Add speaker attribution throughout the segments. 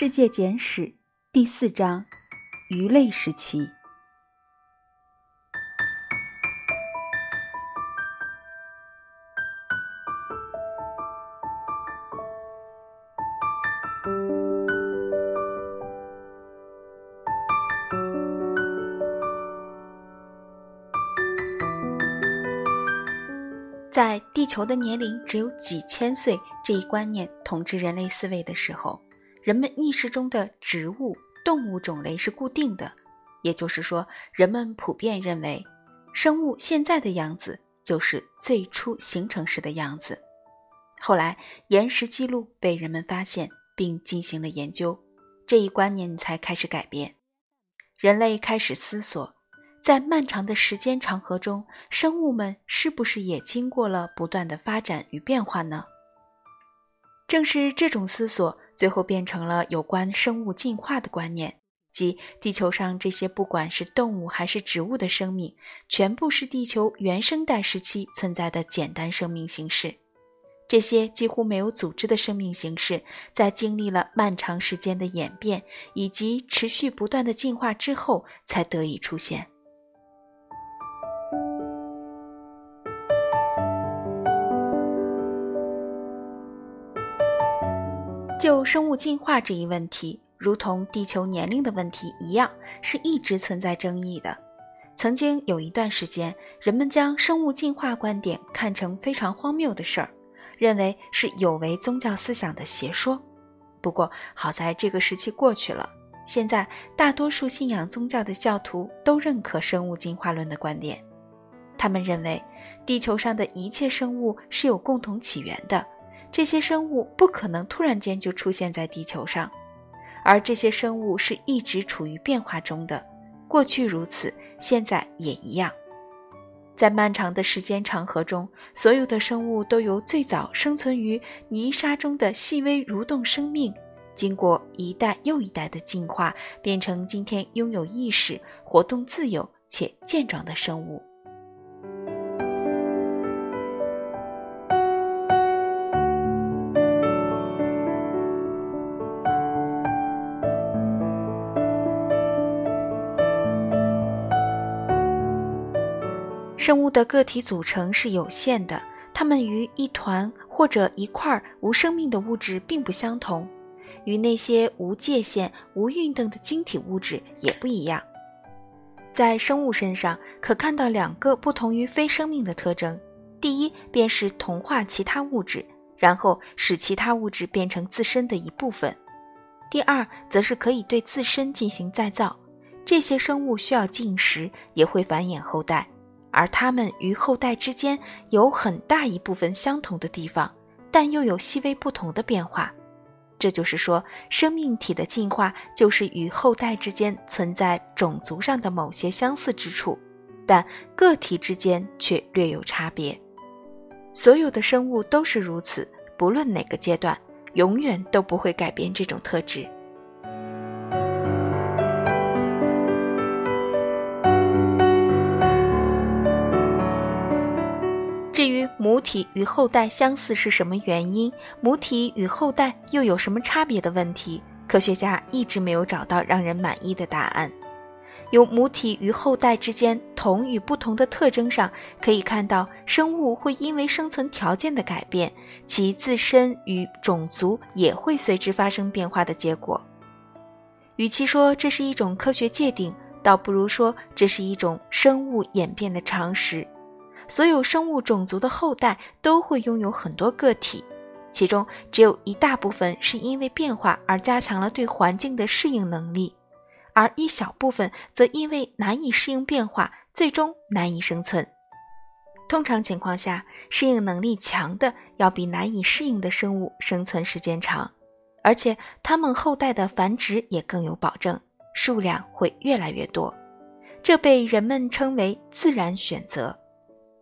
Speaker 1: 世界简史第四章：鱼类时期。在地球的年龄只有几千岁这一观念统治人类思维的时候，人们意识中的植物、动物种类是固定的，也就是说，人们普遍认为，生物现在的样子就是最初形成时的样子。后来，岩石记录被人们发现并进行了研究，这一观念才开始改变，人类开始思索。在漫长的时间长河中，生物们是不是也经过了不断的发展与变化呢？正是这种思索，最后变成了有关生物进化的观念，即地球上这些不管是动物还是植物的生命，全部是地球原生代时期存在的简单生命形式。这些几乎没有组织的生命形式，在经历了漫长时间的演变以及持续不断的进化之后，才得以出现。就生物进化这一问题，如同地球年龄的问题一样，是一直存在争议的。曾经有一段时间，人们将生物进化观点看成非常荒谬的事儿，认为是有违宗教思想的邪说。不过好在这个时期过去了，现在大多数信仰宗教的教徒都认可生物进化论的观点。他们认为，地球上的一切生物是有共同起源的。这些生物不可能突然间就出现在地球上，而这些生物是一直处于变化中的，过去如此，现在也一样。在漫长的时间长河中，所有的生物都由最早生存于泥沙中的细微蠕动生命，经过一代又一代的进化，变成今天拥有意识、活动自由且健壮的生物。生物的个体组成是有限的，它们与一团或者一块无生命的物质并不相同，与那些无界限、无运动的晶体物质也不一样。在生物身上可看到两个不同于非生命的特征：第一，便是同化其他物质，然后使其他物质变成自身的一部分；第二，则是可以对自身进行再造。这些生物需要进食，也会繁衍后代。而它们与后代之间有很大一部分相同的地方，但又有细微不同的变化。这就是说，生命体的进化就是与后代之间存在种族上的某些相似之处，但个体之间却略有差别。所有的生物都是如此，不论哪个阶段，永远都不会改变这种特质。体与后代相似是什么原因，母体与后代又有什么差别的问题，科学家一直没有找到让人满意的答案。由母体与后代之间同与不同的特征上，可以看到生物会因为生存条件的改变，其自身与种族也会随之发生变化的结果。与其说这是一种科学界定，倒不如说这是一种生物演变的常识。所有生物种族的后代都会拥有很多个体，其中只有一大部分是因为变化而加强了对环境的适应能力，而一小部分则因为难以适应变化，最终难以生存。通常情况下，适应能力强的要比难以适应的生物生存时间长，而且它们后代的繁殖也更有保证，数量会越来越多。这被人们称为自然选择。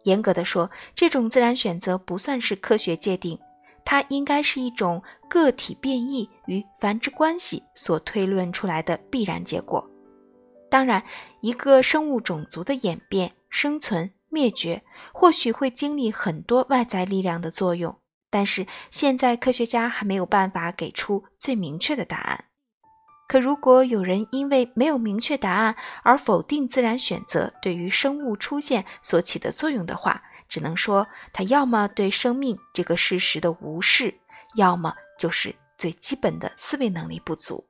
Speaker 1: 严格的说，这种自然选择不算是科学界定，它应该是一种个体变异与繁殖关系所推论出来的必然结果。当然，一个生物种族的演变、生存、灭绝，或许会经历很多外在力量的作用，但是现在科学家还没有办法给出最明确的答案。可如果有人因为没有明确答案而否定自然选择对于生物出现所起的作用的话，只能说他要么对生命这个事实的无视，要么就是最基本的思维能力不足。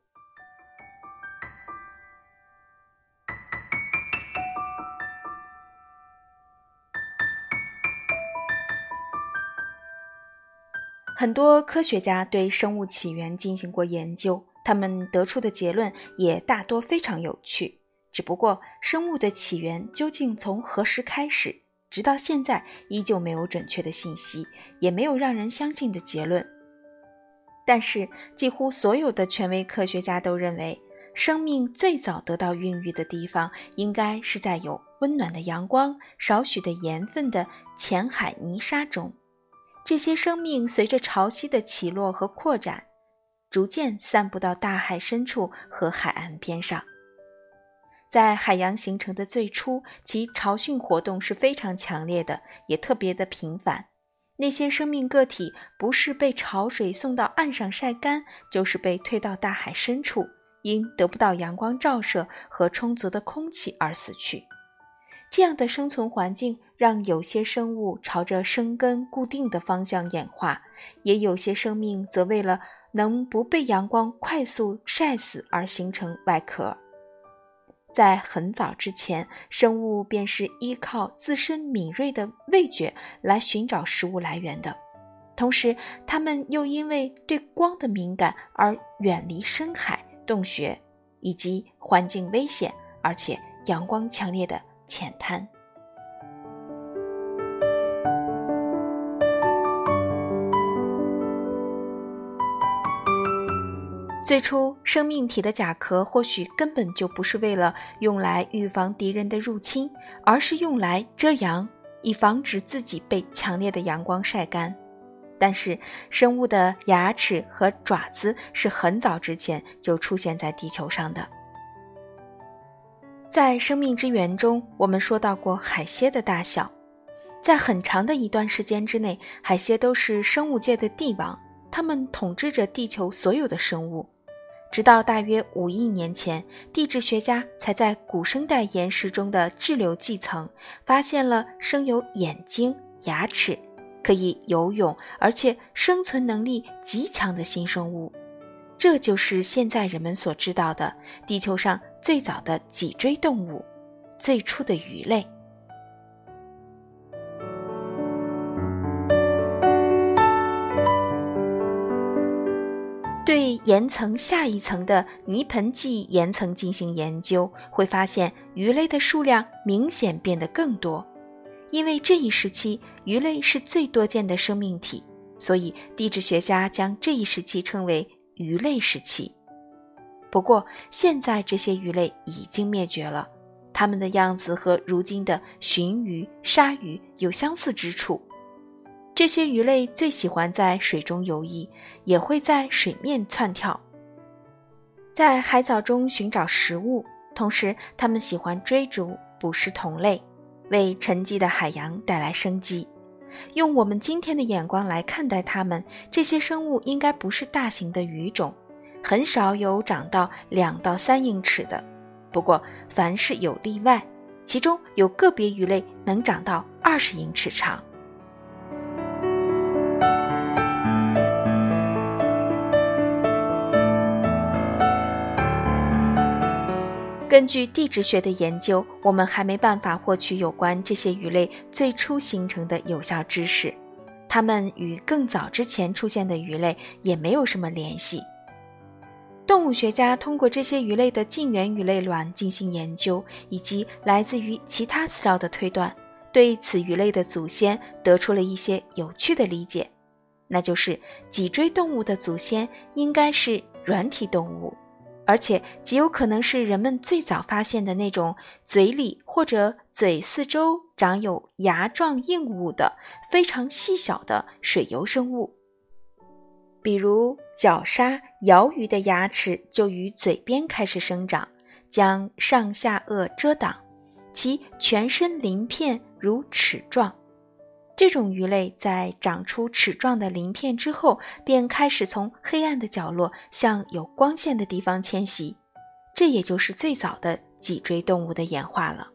Speaker 1: 很多科学家对生物起源进行过研究，他们得出的结论也大多非常有趣。只不过，生物的起源究竟从何时开始，直到现在依旧没有准确的信息，也没有让人相信的结论。但是，几乎所有的权威科学家都认为，生命最早得到孕育的地方，应该是在有温暖的阳光、少许的盐分的浅海泥沙中。这些生命随着潮汐的起落和扩展，逐渐散布到大海深处和海岸边上。在海洋形成的最初，其潮汛活动是非常强烈的，也特别的频繁。那些生命个体不是被潮水送到岸上晒干，就是被推到大海深处，因得不到阳光照射和充足的空气而死去。这样的生存环境让有些生物朝着生根固定的方向演化，也有些生命则为了能不被阳光快速晒死而形成外壳。在很早之前，生物便是依靠自身敏锐的味觉来寻找食物来源的，同时，它们又因为对光的敏感而远离深海、洞穴以及环境危险而且阳光强烈的。浅滩。最初，生命体的甲壳或许根本就不是为了用来预防敌人的入侵，而是用来遮阳，以防止自己被强烈的阳光晒干。但是，生物的牙齿和爪子是很早之前就出现在地球上的。在生命之源中，我们说到过海蝎的大小。在很长的一段时间之内，海蝎都是生物界的帝王，它们统治着地球所有的生物。直到大约五亿年前，地质学家才在古生代岩石中的滞留纪层发现了生有眼睛、牙齿、可以游泳，而且生存能力极强的新生物。这就是现在人们所知道的地球上最早的脊椎动物，最初的鱼类。对岩层下一层的泥盆纪岩层进行研究，会发现鱼类的数量明显变得更多。因为这一时期鱼类是最多见的生命体，所以地质学家将这一时期称为。鱼类时期，不过现在这些鱼类已经灭绝了。它们的样子和如今的鲟鱼、鲨鱼有相似之处。这些鱼类最喜欢在水中游弋，也会在水面窜跳，在海藻中寻找食物。同时，它们喜欢追逐、捕食同类，为沉寂的海洋带来生机。用我们今天的眼光来看待它们，这些生物应该不是大型的鱼种，很少有长到两到三英尺的。不过，凡事有例外，其中有个别鱼类能长到二十英尺长。根据地质学的研究，我们还没办法获取有关这些鱼类最初形成的有效知识，它们与更早之前出现的鱼类也没有什么联系。动物学家通过这些鱼类的近缘鱼类卵进行研究，以及来自于其他资料的推断，对此鱼类的祖先得出了一些有趣的理解，那就是脊椎动物的祖先应该是软体动物。而且极有可能是人们最早发现的那种嘴里或者嘴四周长有牙状硬物的非常细小的水游生物，比如角鲨、鳐鱼的牙齿就于嘴边开始生长，将上下颚遮挡，其全身鳞片如齿状。这种鱼类在长出齿状的鳞片之后，便开始从黑暗的角落向有光线的地方迁徙，这也就是最早的脊椎动物的演化了。